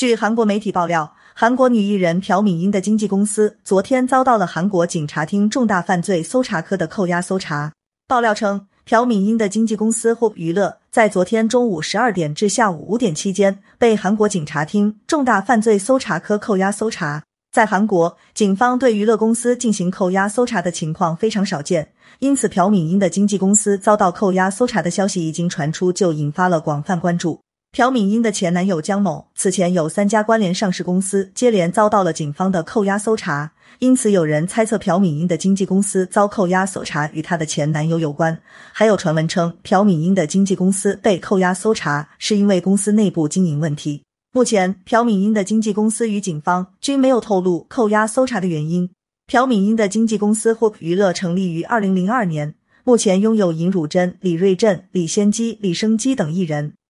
据韩国媒体爆料，韩国女艺人朴敏英的经纪公司昨天遭到了韩国警察厅重大犯罪搜查科的扣押搜查。爆料称，朴敏英的经纪公司 Hope 娱乐在昨天中午十二点至下午五点期间被韩国警察厅重大犯罪搜查科扣押搜查。在韩国，警方对娱乐公司进行扣押搜查的情况非常少见，因此朴敏英的经纪公司遭到扣押搜查的消息一经传出，就引发了广泛关注。朴敏英的前男友江某此前有三家关联上市公司接连遭到了警方的扣押搜查，因此有人猜测朴敏英的经纪公司遭扣押搜查与她的前男友有关。还有传闻称，朴敏英的经纪公司被扣押搜查是因为公司内部经营问题。目前，朴敏英的经纪公司与警方均没有透露扣押搜查的原因。朴敏英的经纪公司 Hope 娱乐成立于二零零二年，目前拥有尹汝贞、李瑞镇、李先姬、李生基等艺人。